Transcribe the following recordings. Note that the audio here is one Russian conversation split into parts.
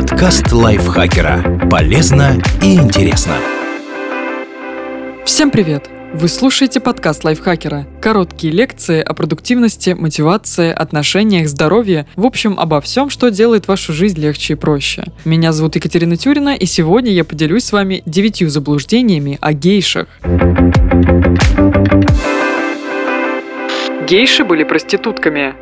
Подкаст лайфхакера. Полезно и интересно. Всем привет! Вы слушаете подкаст лайфхакера. Короткие лекции о продуктивности, мотивации, отношениях, здоровье, в общем, обо всем, что делает вашу жизнь легче и проще. Меня зовут Екатерина Тюрина, и сегодня я поделюсь с вами девятью заблуждениями о гейшах. Гейши были проститутками.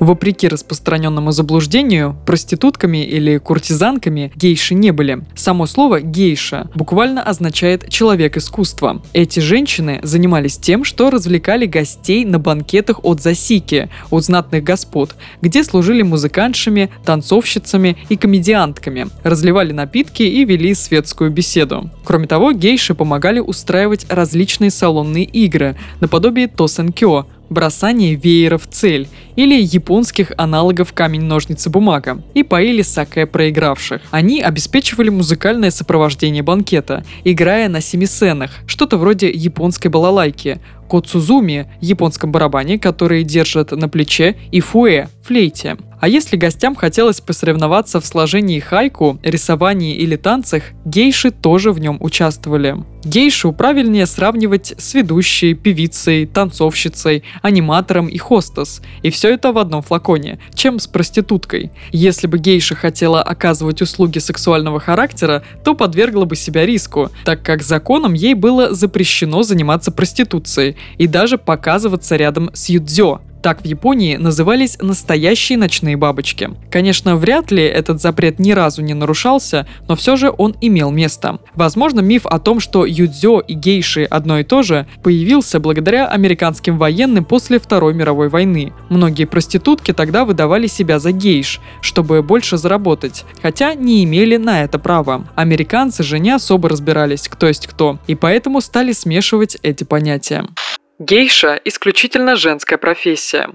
Вопреки распространенному заблуждению, проститутками или куртизанками гейши не были. Само слово «гейша» буквально означает «человек искусства». Эти женщины занимались тем, что развлекали гостей на банкетах от засики, от знатных господ, где служили музыкантшами, танцовщицами и комедиантками, разливали напитки и вели светскую беседу. Кроме того, гейши помогали устраивать различные салонные игры, наподобие Тосенкё, бросание веера в цель или японских аналогов камень-ножницы-бумага и поили саке проигравших. Они обеспечивали музыкальное сопровождение банкета, играя на семисенах, что-то вроде японской балалайки, коцузуми, японском барабане, который держат на плече, и фуэ, флейте. А если гостям хотелось посоревноваться в сложении хайку, рисовании или танцах, гейши тоже в нем участвовали. Гейшу правильнее сравнивать с ведущей, певицей, танцовщицей, аниматором и хостес. И все это в одном флаконе, чем с проституткой. Если бы гейша хотела оказывать услуги сексуального характера, то подвергла бы себя риску, так как законом ей было запрещено заниматься проституцией и даже показываться рядом с юдзё, так в Японии назывались настоящие ночные бабочки. Конечно, вряд ли этот запрет ни разу не нарушался, но все же он имел место. Возможно, миф о том, что юдзё и гейши одно и то же, появился благодаря американским военным после Второй мировой войны. Многие проститутки тогда выдавали себя за гейш, чтобы больше заработать, хотя не имели на это права. Американцы же не особо разбирались, кто есть кто, и поэтому стали смешивать эти понятия. Гейша – исключительно женская профессия.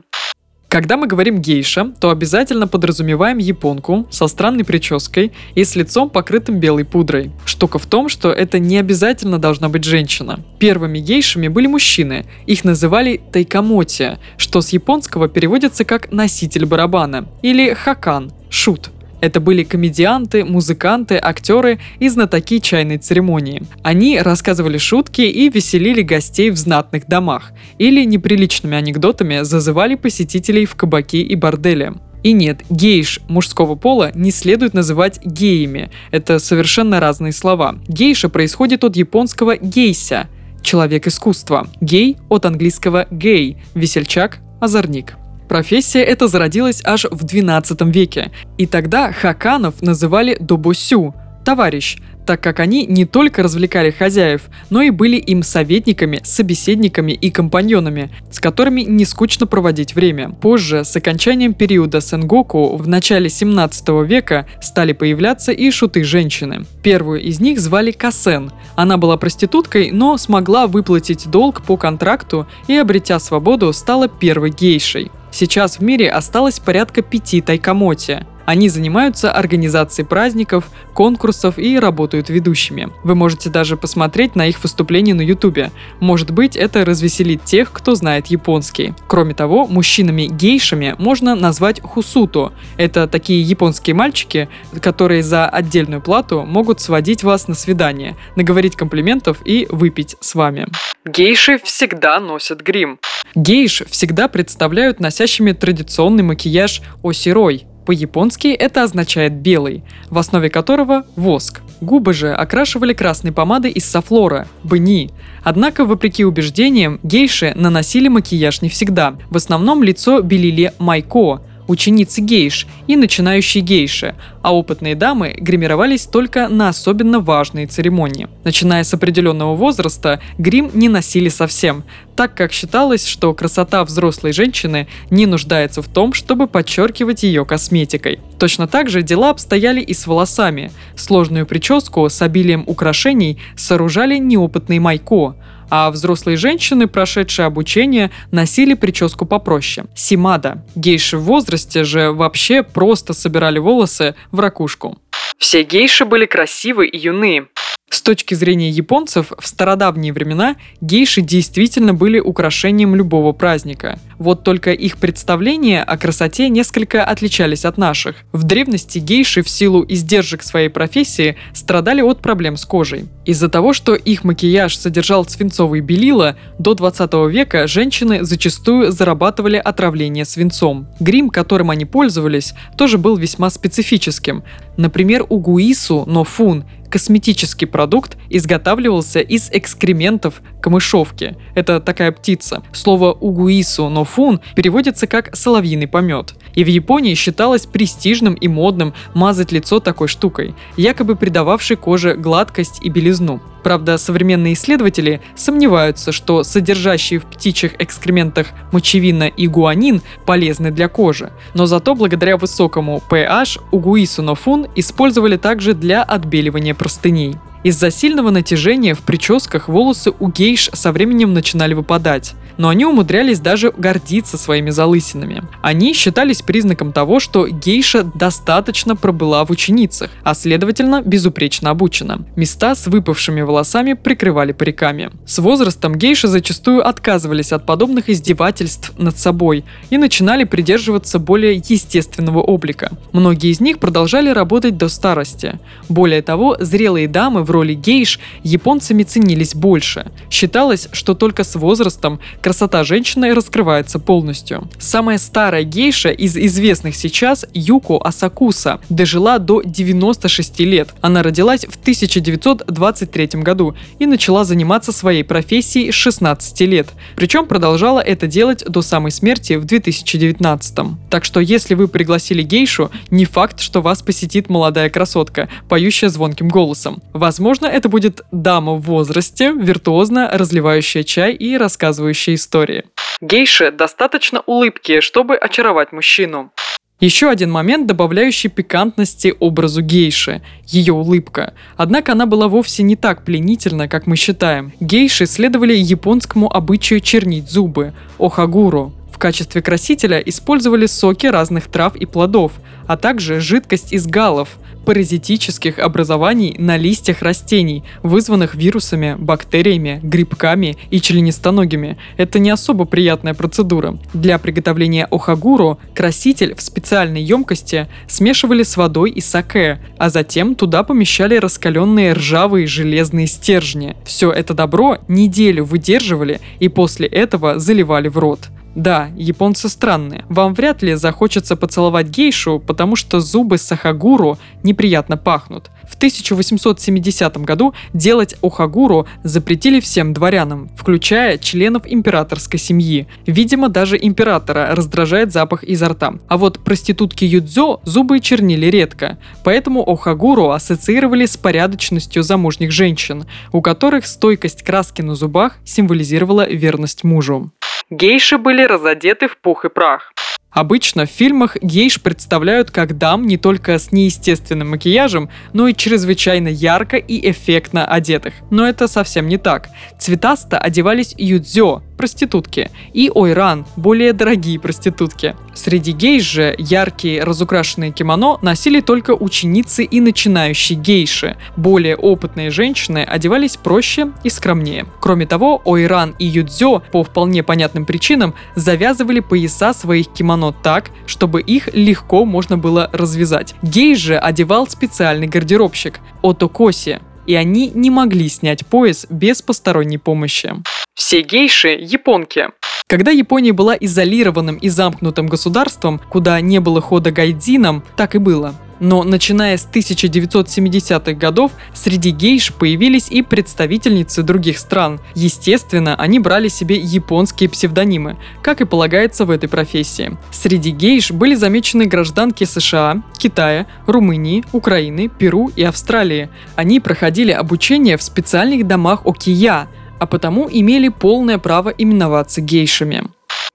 Когда мы говорим гейша, то обязательно подразумеваем японку со странной прической и с лицом покрытым белой пудрой. Штука в том, что это не обязательно должна быть женщина. Первыми гейшами были мужчины. Их называли тайкамоти, что с японского переводится как носитель барабана, или хакан, шут – это были комедианты, музыканты, актеры и знатоки чайной церемонии. Они рассказывали шутки и веселили гостей в знатных домах, или неприличными анекдотами зазывали посетителей в кабаки и бордели. И нет, гейш мужского пола не следует называть геями. Это совершенно разные слова. Гейша происходит от японского гейся – человек искусства. Гей от английского гей – весельчак, озорник. Профессия эта зародилась аж в 12 веке, и тогда хаканов называли добосю – товарищ, так как они не только развлекали хозяев, но и были им советниками, собеседниками и компаньонами, с которыми не скучно проводить время. Позже, с окончанием периода Сенгоку в начале 17 века стали появляться и шуты-женщины. Первую из них звали Касен. Она была проституткой, но смогла выплатить долг по контракту и, обретя свободу, стала первой гейшей. Сейчас в мире осталось порядка пяти тайкамоти. Они занимаются организацией праздников, конкурсов и работают ведущими. Вы можете даже посмотреть на их выступления на ютубе. Может быть, это развеселит тех, кто знает японский. Кроме того, мужчинами-гейшами можно назвать хусуто. Это такие японские мальчики, которые за отдельную плату могут сводить вас на свидание, наговорить комплиментов и выпить с вами. Гейши всегда носят грим. Гейш всегда представляют носящими традиционный макияж осирой. По-японски это означает белый, в основе которого воск. Губы же окрашивали красной помадой из софлора – бни. Однако, вопреки убеждениям, гейши наносили макияж не всегда. В основном лицо белили майко, ученицы гейш и начинающие гейши, а опытные дамы гримировались только на особенно важные церемонии. Начиная с определенного возраста, грим не носили совсем, так как считалось, что красота взрослой женщины не нуждается в том, чтобы подчеркивать ее косметикой. Точно так же дела обстояли и с волосами. Сложную прическу с обилием украшений сооружали неопытные майко, а взрослые женщины, прошедшие обучение, носили прическу попроще – симада. Гейши в возрасте же вообще просто собирали волосы в ракушку. Все гейши были красивы и юны. С точки зрения японцев, в стародавние времена гейши действительно были украшением любого праздника. Вот только их представления о красоте несколько отличались от наших. В древности гейши в силу издержек своей профессии страдали от проблем с кожей. Из-за того, что их макияж содержал свинцовые белила, до 20 века женщины зачастую зарабатывали отравление свинцом. Грим, которым они пользовались, тоже был весьма специфическим. Например, у Гуису Нофун косметический продукт изготавливался из экскрементов камышовки. Это такая птица. Слово угуису но фун переводится как соловьиный помет. И в Японии считалось престижным и модным мазать лицо такой штукой, якобы придававшей коже гладкость и белизну. Правда, современные исследователи сомневаются, что содержащие в птичьих экскрементах мочевина и гуанин полезны для кожи. Но зато благодаря высокому pH угуисунофун использовали также для отбеливания простыней. Из-за сильного натяжения в прическах волосы у гейш со временем начинали выпадать, но они умудрялись даже гордиться своими залысинами. Они считались признаком того, что гейша достаточно пробыла в ученицах, а следовательно безупречно обучена. Места с выпавшими волосами прикрывали париками. С возрастом гейши зачастую отказывались от подобных издевательств над собой и начинали придерживаться более естественного облика. Многие из них продолжали работать до старости. Более того, зрелые дамы в роли гейш японцами ценились больше. Считалось, что только с возрастом красота женщины раскрывается полностью. Самая старая гейша из известных сейчас Юко Асакуса дожила до 96 лет. Она родилась в 1923 году и начала заниматься своей профессией с 16 лет. Причем продолжала это делать до самой смерти в 2019. Так что если вы пригласили гейшу, не факт, что вас посетит молодая красотка, поющая звонким голосом. Возможно, это будет дама в возрасте, виртуозно разливающая чай и рассказывающая истории. Гейше достаточно улыбки, чтобы очаровать мужчину. Еще один момент, добавляющий пикантности образу гейши – ее улыбка. Однако она была вовсе не так пленительна, как мы считаем. Гейши следовали японскому обычаю чернить зубы – охагуру. В качестве красителя использовали соки разных трав и плодов, а также жидкость из галов – паразитических образований на листьях растений, вызванных вирусами, бактериями, грибками и членистоногими. Это не особо приятная процедура. Для приготовления охагуру краситель в специальной емкости смешивали с водой и саке, а затем туда помещали раскаленные ржавые железные стержни. Все это добро неделю выдерживали и после этого заливали в рот. Да, японцы странные. Вам вряд ли захочется поцеловать гейшу, потому что зубы сахагуру неприятно пахнут. В 1870 году делать охагуру запретили всем дворянам, включая членов императорской семьи. Видимо, даже императора раздражает запах изо рта. А вот проститутки юдзё зубы чернили редко, поэтому охагуру ассоциировали с порядочностью замужних женщин, у которых стойкость краски на зубах символизировала верность мужу. Гейши были разодеты в пух и прах. Обычно в фильмах гейш представляют как дам не только с неестественным макияжем, но и чрезвычайно ярко и эффектно одетых. Но это совсем не так. Цветасто одевались юдзё, проститутки, и ойран, более дорогие проститутки. Среди гейш же яркие разукрашенные кимоно носили только ученицы и начинающие гейши. Более опытные женщины одевались проще и скромнее. Кроме того, ойран и юдзё по вполне понятным причинам завязывали пояса своих кимоно оно так, чтобы их легко можно было развязать. Гей же одевал специальный гардеробщик – Отокоси, и они не могли снять пояс без посторонней помощи. Все гейши – японки. Когда Япония была изолированным и замкнутым государством, куда не было хода гайдзинам, так и было. Но начиная с 1970-х годов среди гейш появились и представительницы других стран. Естественно, они брали себе японские псевдонимы, как и полагается в этой профессии. Среди гейш были замечены гражданки США, Китая, Румынии, Украины, Перу и Австралии. Они проходили обучение в специальных домах Окия, а потому имели полное право именоваться гейшами.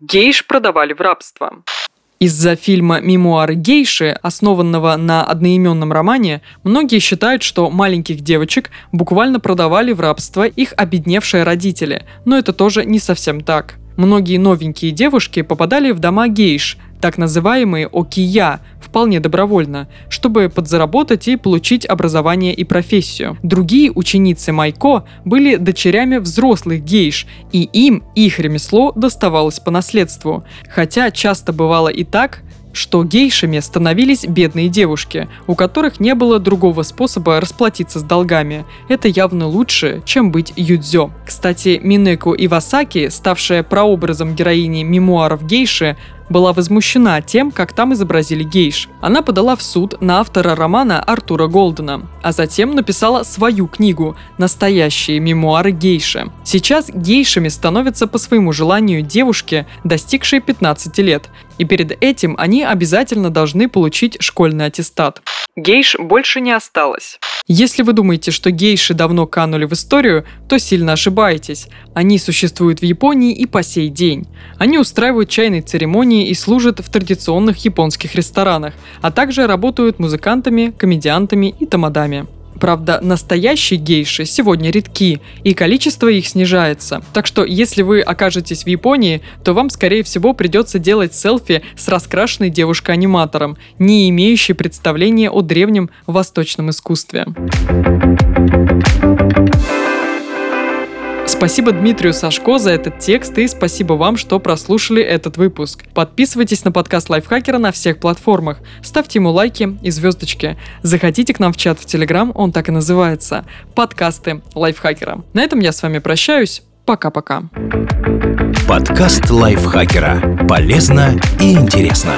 Гейш продавали в рабство. Из-за фильма «Мемуары гейши», основанного на одноименном романе, многие считают, что маленьких девочек буквально продавали в рабство их обедневшие родители, но это тоже не совсем так. Многие новенькие девушки попадали в дома гейш, так называемые окия, вполне добровольно, чтобы подзаработать и получить образование и профессию. Другие ученицы Майко были дочерями взрослых гейш, и им их ремесло доставалось по наследству. Хотя часто бывало и так, что гейшами становились бедные девушки, у которых не было другого способа расплатиться с долгами. Это явно лучше, чем быть юдзё. Кстати, Минеку Ивасаки, ставшая прообразом героини мемуаров гейши, была возмущена тем, как там изобразили гейш. Она подала в суд на автора романа Артура Голдена, а затем написала свою книгу «Настоящие мемуары гейши». Сейчас гейшами становятся по своему желанию девушки, достигшие 15 лет, и перед этим они обязательно должны получить школьный аттестат. Гейш больше не осталось. Если вы думаете, что гейши давно канули в историю, то сильно ошибаетесь. Они существуют в Японии и по сей день. Они устраивают чайные церемонии и служат в традиционных японских ресторанах, а также работают музыкантами, комедиантами и тамадами. Правда, настоящие гейши сегодня редки, и количество их снижается. Так что, если вы окажетесь в Японии, то вам, скорее всего, придется делать селфи с раскрашенной девушкой-аниматором, не имеющей представления о древнем восточном искусстве. Спасибо Дмитрию Сашко за этот текст и спасибо вам, что прослушали этот выпуск. Подписывайтесь на подкаст Лайфхакера на всех платформах, ставьте ему лайки и звездочки. Заходите к нам в чат в Телеграм, он так и называется. Подкасты Лайфхакера. На этом я с вами прощаюсь. Пока-пока. Подкаст Лайфхакера. Полезно и интересно.